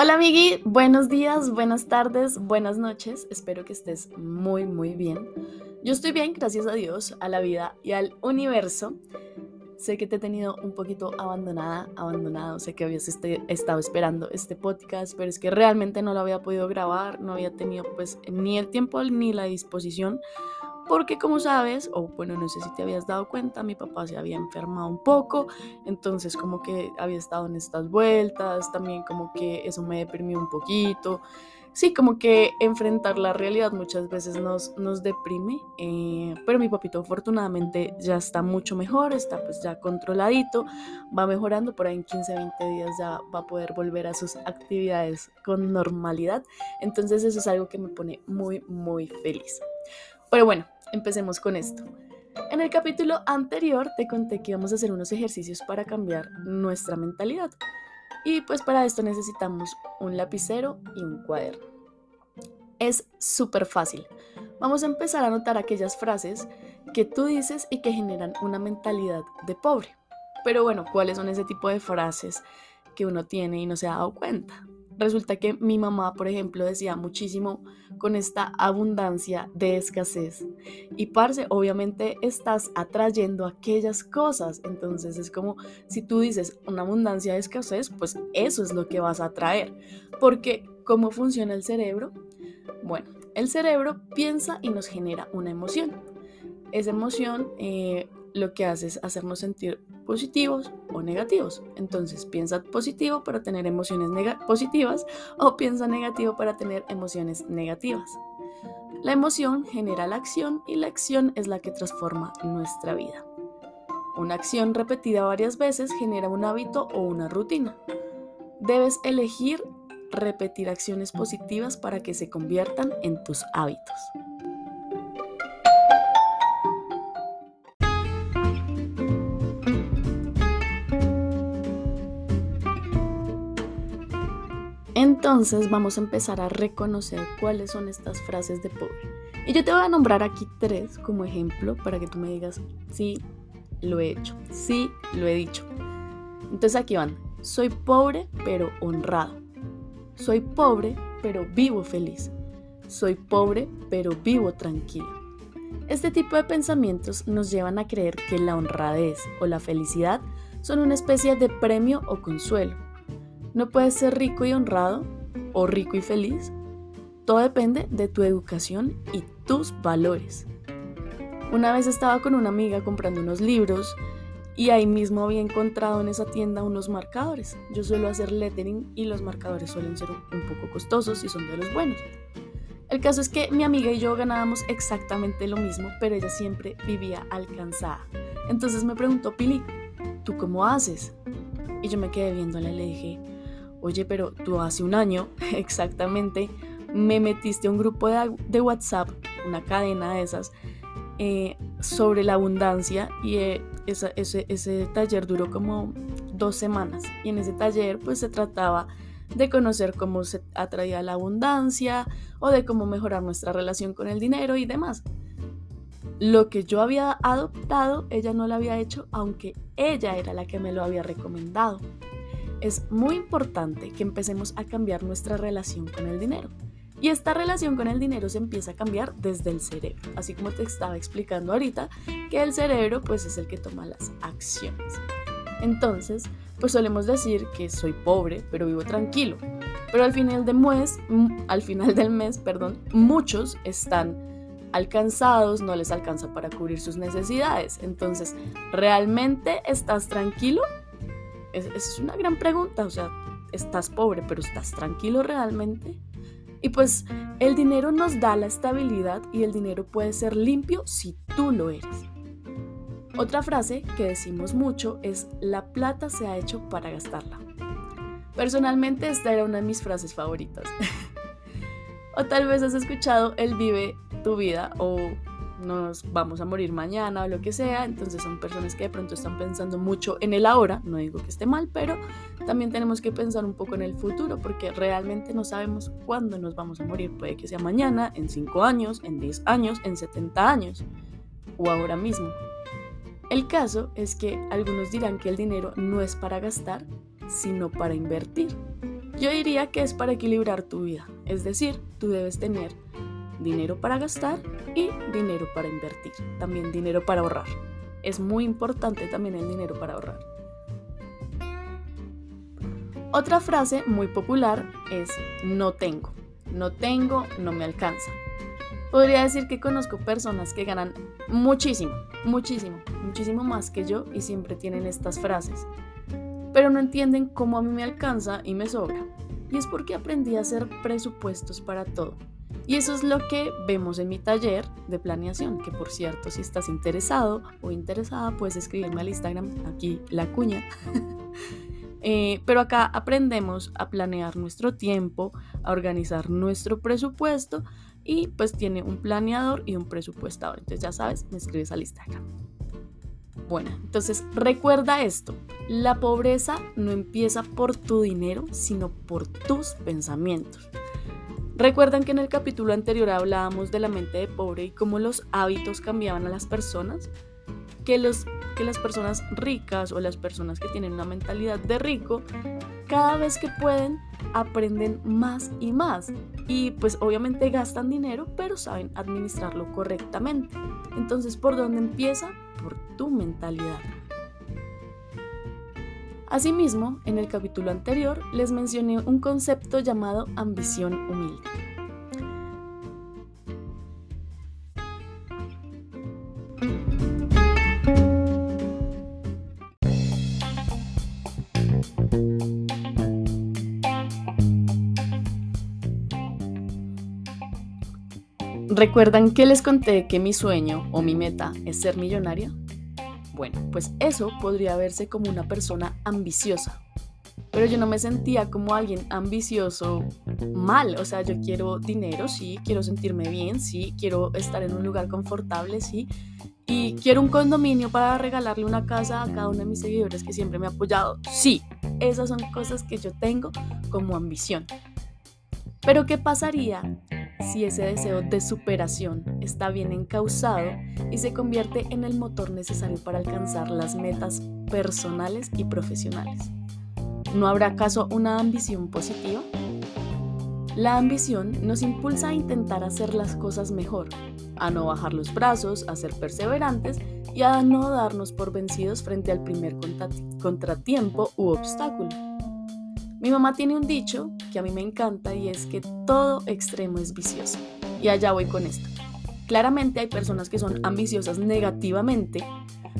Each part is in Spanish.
Hola amigui, buenos días, buenas tardes, buenas noches. Espero que estés muy muy bien. Yo estoy bien, gracias a Dios, a la vida y al universo. Sé que te he tenido un poquito abandonada, abandonado. Sé que habías este, estado esperando este podcast, pero es que realmente no lo había podido grabar, no había tenido pues ni el tiempo ni la disposición porque como sabes, o bueno, no sé si te habías dado cuenta, mi papá se había enfermado un poco, entonces como que había estado en estas vueltas, también como que eso me deprimió un poquito. Sí, como que enfrentar la realidad muchas veces nos, nos deprime, eh, pero mi papito afortunadamente ya está mucho mejor, está pues ya controladito, va mejorando, por ahí en 15, 20 días ya va a poder volver a sus actividades con normalidad, entonces eso es algo que me pone muy, muy feliz. Pero bueno, empecemos con esto. En el capítulo anterior te conté que íbamos a hacer unos ejercicios para cambiar nuestra mentalidad. Y pues para esto necesitamos un lapicero y un cuaderno. Es súper fácil. Vamos a empezar a anotar aquellas frases que tú dices y que generan una mentalidad de pobre. Pero bueno, ¿cuáles son ese tipo de frases que uno tiene y no se ha dado cuenta? Resulta que mi mamá, por ejemplo, decía muchísimo con esta abundancia de escasez. Y parce, obviamente estás atrayendo aquellas cosas. Entonces es como si tú dices una abundancia de escasez, pues eso es lo que vas a atraer. Porque, ¿cómo funciona el cerebro? Bueno, el cerebro piensa y nos genera una emoción. Esa emoción eh, lo que hace es hacernos sentir positivos o negativos. Entonces piensa positivo para tener emociones positivas o piensa negativo para tener emociones negativas. La emoción genera la acción y la acción es la que transforma nuestra vida. Una acción repetida varias veces genera un hábito o una rutina. Debes elegir repetir acciones positivas para que se conviertan en tus hábitos. Entonces vamos a empezar a reconocer cuáles son estas frases de pobre. Y yo te voy a nombrar aquí tres como ejemplo para que tú me digas, sí, lo he hecho, sí, lo he dicho. Entonces aquí van, soy pobre pero honrado. Soy pobre pero vivo feliz. Soy pobre pero vivo tranquilo. Este tipo de pensamientos nos llevan a creer que la honradez o la felicidad son una especie de premio o consuelo no puedes ser rico y honrado o rico y feliz. Todo depende de tu educación y tus valores. Una vez estaba con una amiga comprando unos libros y ahí mismo había encontrado en esa tienda unos marcadores. Yo suelo hacer lettering y los marcadores suelen ser un poco costosos y son de los buenos. El caso es que mi amiga y yo ganábamos exactamente lo mismo, pero ella siempre vivía alcanzada. Entonces me preguntó, Pili, ¿tú cómo haces? Y yo me quedé viéndola y le dije, oye, pero tú hace un año exactamente me metiste a un grupo de, WhatsApp, una cadena de esas, eh, sobre la abundancia y eh, ese, ese taller duró como dos semanas. Y en ese taller pues se trataba de conocer cómo se atraía la abundancia o de cómo mejorar nuestra relación con el dinero y demás. Lo que yo había adoptado, ella no lo había hecho, aunque ella era la que me lo había recomendado es muy importante que empecemos a cambiar nuestra relación con el dinero. Y esta relación con el dinero se empieza a cambiar desde el cerebro, así como te estaba explicando ahorita, que el cerebro pues es el que toma las acciones. Entonces, pues solemos decir que soy pobre, pero vivo tranquilo. Pero al final del mes, al final del mes, perdón, muchos están alcanzados, no les alcanza para cubrir sus necesidades. Entonces, ¿realmente estás tranquilo? Esa es una gran pregunta, o sea, estás pobre, pero estás tranquilo realmente. Y pues el dinero nos da la estabilidad y el dinero puede ser limpio si tú lo eres. Otra frase que decimos mucho es la plata se ha hecho para gastarla. Personalmente esta era una de mis frases favoritas. o tal vez has escuchado el vive tu vida o nos vamos a morir mañana o lo que sea, entonces son personas que de pronto están pensando mucho en el ahora, no digo que esté mal, pero también tenemos que pensar un poco en el futuro porque realmente no sabemos cuándo nos vamos a morir, puede que sea mañana, en 5 años, en 10 años, en 70 años o ahora mismo. El caso es que algunos dirán que el dinero no es para gastar, sino para invertir. Yo diría que es para equilibrar tu vida, es decir, tú debes tener dinero para gastar y dinero para invertir, también dinero para ahorrar. Es muy importante también el dinero para ahorrar. Otra frase muy popular es no tengo. No tengo, no me alcanza. Podría decir que conozco personas que ganan muchísimo, muchísimo, muchísimo más que yo y siempre tienen estas frases. Pero no entienden cómo a mí me alcanza y me sobra. Y es porque aprendí a hacer presupuestos para todo. Y eso es lo que vemos en mi taller de planeación, que por cierto, si estás interesado o interesada, puedes escribirme al Instagram, aquí la cuña. Eh, pero acá aprendemos a planear nuestro tiempo, a organizar nuestro presupuesto y pues tiene un planeador y un presupuestador. Entonces ya sabes, me escribes al Instagram. Bueno, entonces recuerda esto, la pobreza no empieza por tu dinero, sino por tus pensamientos. ¿Recuerdan que en el capítulo anterior hablábamos de la mente de pobre y cómo los hábitos cambiaban a las personas? Que, los, que las personas ricas o las personas que tienen una mentalidad de rico, cada vez que pueden, aprenden más y más. Y pues obviamente gastan dinero, pero saben administrarlo correctamente. Entonces, ¿por dónde empieza? Por tu mentalidad. Asimismo, en el capítulo anterior les mencioné un concepto llamado ambición humilde. ¿Recuerdan que les conté que mi sueño o mi meta es ser millonaria? Bueno, pues eso podría verse como una persona ambiciosa. Pero yo no me sentía como alguien ambicioso mal. O sea, yo quiero dinero, sí, quiero sentirme bien, sí, quiero estar en un lugar confortable, sí. Y quiero un condominio para regalarle una casa a cada uno de mis seguidores que siempre me ha apoyado. Sí, esas son cosas que yo tengo como ambición. Pero ¿qué pasaría si ese deseo de superación está bien encausado y se convierte en el motor necesario para alcanzar las metas personales y profesionales. ¿No habrá acaso una ambición positiva? La ambición nos impulsa a intentar hacer las cosas mejor, a no bajar los brazos, a ser perseverantes y a no darnos por vencidos frente al primer contratiempo u obstáculo. Mi mamá tiene un dicho que a mí me encanta y es que todo extremo es vicioso. Y allá voy con esto. Claramente hay personas que son ambiciosas negativamente,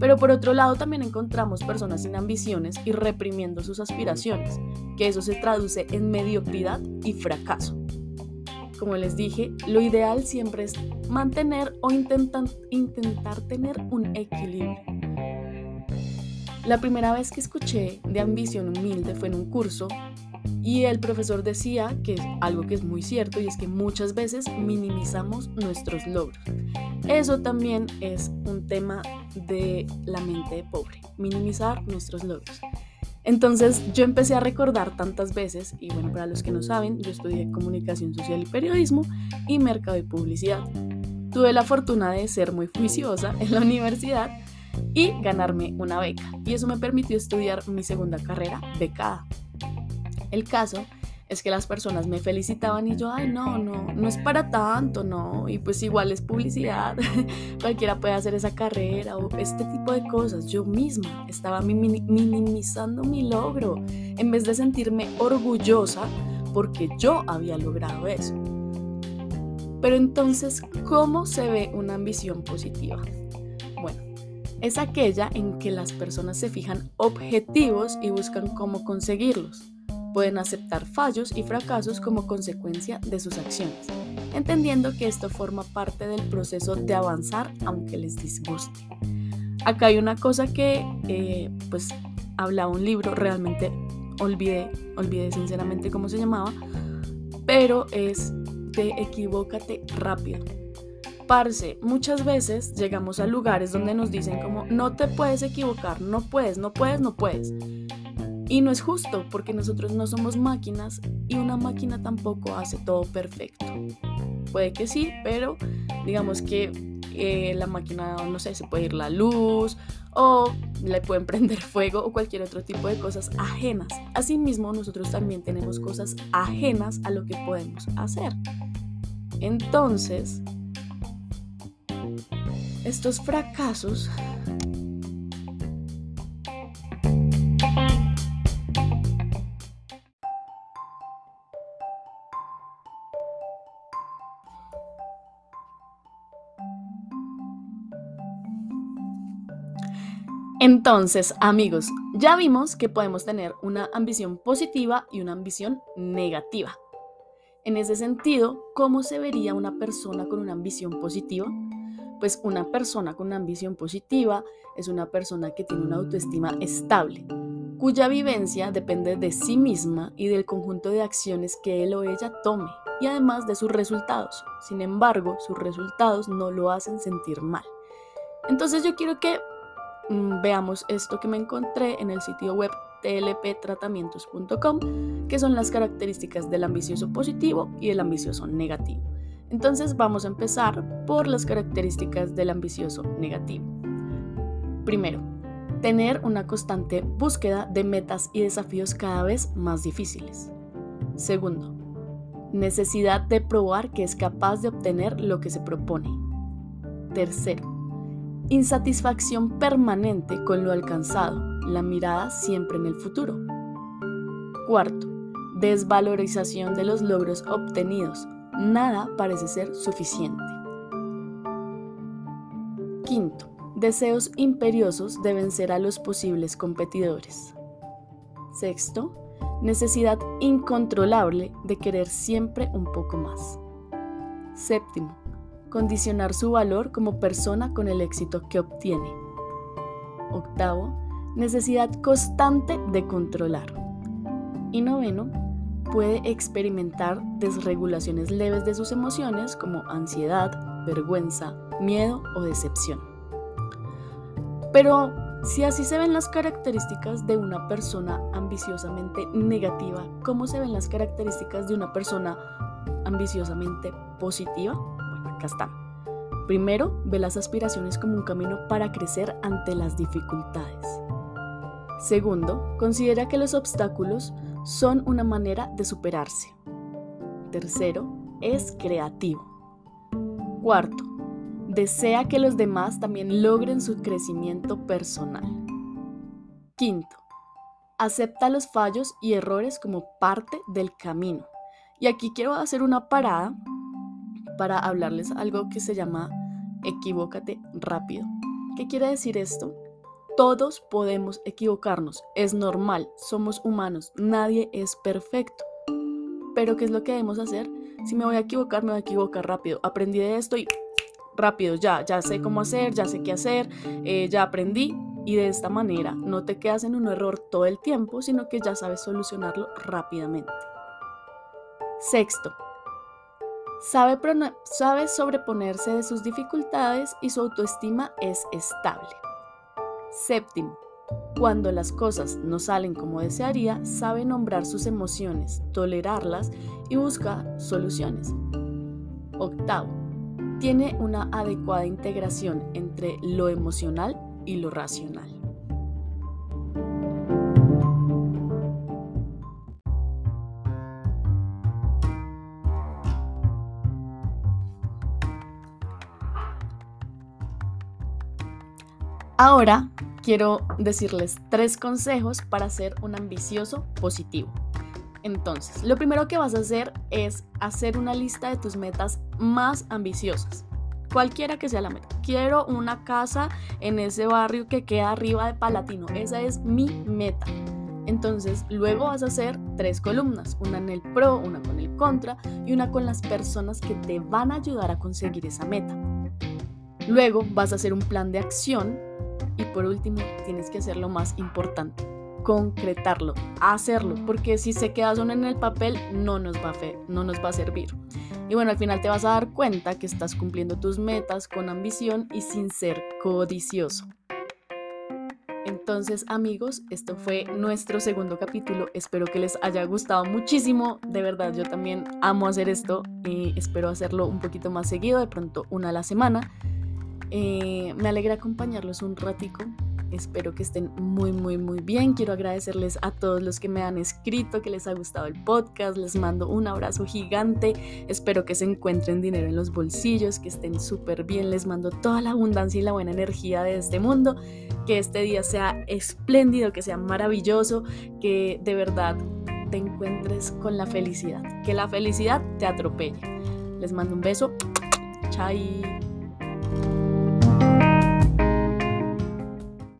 pero por otro lado también encontramos personas sin ambiciones y reprimiendo sus aspiraciones, que eso se traduce en mediocridad y fracaso. Como les dije, lo ideal siempre es mantener o intentar, intentar tener un equilibrio. La primera vez que escuché de ambición humilde fue en un curso y el profesor decía que es algo que es muy cierto y es que muchas veces minimizamos nuestros logros. Eso también es un tema de la mente pobre, minimizar nuestros logros. Entonces yo empecé a recordar tantas veces, y bueno, para los que no saben, yo estudié comunicación social y periodismo y mercado y publicidad. Tuve la fortuna de ser muy juiciosa en la universidad y ganarme una beca. Y eso me permitió estudiar mi segunda carrera becada. El caso es que las personas me felicitaban y yo, ay, no, no, no es para tanto, no, y pues igual es publicidad, cualquiera puede hacer esa carrera o este tipo de cosas. Yo misma estaba minimizando mi logro en vez de sentirme orgullosa porque yo había logrado eso. Pero entonces, ¿cómo se ve una ambición positiva? Es aquella en que las personas se fijan objetivos y buscan cómo conseguirlos. Pueden aceptar fallos y fracasos como consecuencia de sus acciones, entendiendo que esto forma parte del proceso de avanzar aunque les disguste. Acá hay una cosa que eh, pues hablaba un libro, realmente olvidé, olvidé sinceramente cómo se llamaba, pero es de equivócate rápido Parce, muchas veces llegamos a lugares donde nos dicen como no te puedes equivocar, no puedes, no puedes, no puedes. Y no es justo porque nosotros no somos máquinas y una máquina tampoco hace todo perfecto. Puede que sí, pero digamos que eh, la máquina, no sé, se puede ir la luz o le pueden prender fuego o cualquier otro tipo de cosas ajenas. Asimismo, nosotros también tenemos cosas ajenas a lo que podemos hacer. Entonces, estos fracasos Entonces, amigos, ya vimos que podemos tener una ambición positiva y una ambición negativa. En ese sentido, ¿cómo se vería una persona con una ambición positiva? Pues una persona con una ambición positiva es una persona que tiene una autoestima estable, cuya vivencia depende de sí misma y del conjunto de acciones que él o ella tome, y además de sus resultados. Sin embargo, sus resultados no lo hacen sentir mal. Entonces yo quiero que Mm, veamos esto que me encontré en el sitio web tlptratamientos.com, que son las características del ambicioso positivo y el ambicioso negativo. Entonces vamos a empezar por las características del ambicioso negativo. Primero, tener una constante búsqueda de metas y desafíos cada vez más difíciles. Segundo, necesidad de probar que es capaz de obtener lo que se propone. Tercero, Insatisfacción permanente con lo alcanzado, la mirada siempre en el futuro. Cuarto, desvalorización de los logros obtenidos. Nada parece ser suficiente. Quinto, deseos imperiosos deben ser a los posibles competidores. Sexto, necesidad incontrolable de querer siempre un poco más. Séptimo, condicionar su valor como persona con el éxito que obtiene. Octavo, necesidad constante de controlar. Y noveno, puede experimentar desregulaciones leves de sus emociones como ansiedad, vergüenza, miedo o decepción. Pero si así se ven las características de una persona ambiciosamente negativa, ¿cómo se ven las características de una persona ambiciosamente positiva? acá están. Primero, ve las aspiraciones como un camino para crecer ante las dificultades. Segundo, considera que los obstáculos son una manera de superarse. Tercero, es creativo. Cuarto, desea que los demás también logren su crecimiento personal. Quinto, acepta los fallos y errores como parte del camino. Y aquí quiero hacer una parada para hablarles algo que se llama equivócate rápido. ¿Qué quiere decir esto? Todos podemos equivocarnos, es normal, somos humanos, nadie es perfecto. Pero ¿qué es lo que debemos hacer? Si me voy a equivocar, me voy a equivocar rápido. Aprendí de esto y rápido, ya, ya sé cómo hacer, ya sé qué hacer, eh, ya aprendí. Y de esta manera no te quedas en un error todo el tiempo, sino que ya sabes solucionarlo rápidamente. Sexto, Sabe, sabe sobreponerse de sus dificultades y su autoestima es estable. Séptimo, cuando las cosas no salen como desearía, sabe nombrar sus emociones, tolerarlas y busca soluciones. Octavo, tiene una adecuada integración entre lo emocional y lo racional. Ahora quiero decirles tres consejos para ser un ambicioso positivo. Entonces, lo primero que vas a hacer es hacer una lista de tus metas más ambiciosas. Cualquiera que sea la meta. Quiero una casa en ese barrio que queda arriba de Palatino. Esa es mi meta. Entonces, luego vas a hacer tres columnas, una en el pro, una con el contra y una con las personas que te van a ayudar a conseguir esa meta. Luego vas a hacer un plan de acción y por último, tienes que hacer lo más importante, concretarlo, hacerlo, porque si se queda solo en el papel no nos va a, no nos va a servir. Y bueno, al final te vas a dar cuenta que estás cumpliendo tus metas con ambición y sin ser codicioso. Entonces amigos, esto fue nuestro segundo capítulo. Espero que les haya gustado muchísimo. De verdad, yo también amo hacer esto y espero hacerlo un poquito más seguido, de pronto una a la semana. Eh, me alegra acompañarlos un ratico Espero que estén muy, muy, muy bien. Quiero agradecerles a todos los que me han escrito, que les ha gustado el podcast. Les mando un abrazo gigante. Espero que se encuentren dinero en los bolsillos, que estén súper bien. Les mando toda la abundancia y la buena energía de este mundo. Que este día sea espléndido, que sea maravilloso, que de verdad te encuentres con la felicidad. Que la felicidad te atropelle. Les mando un beso. Chai.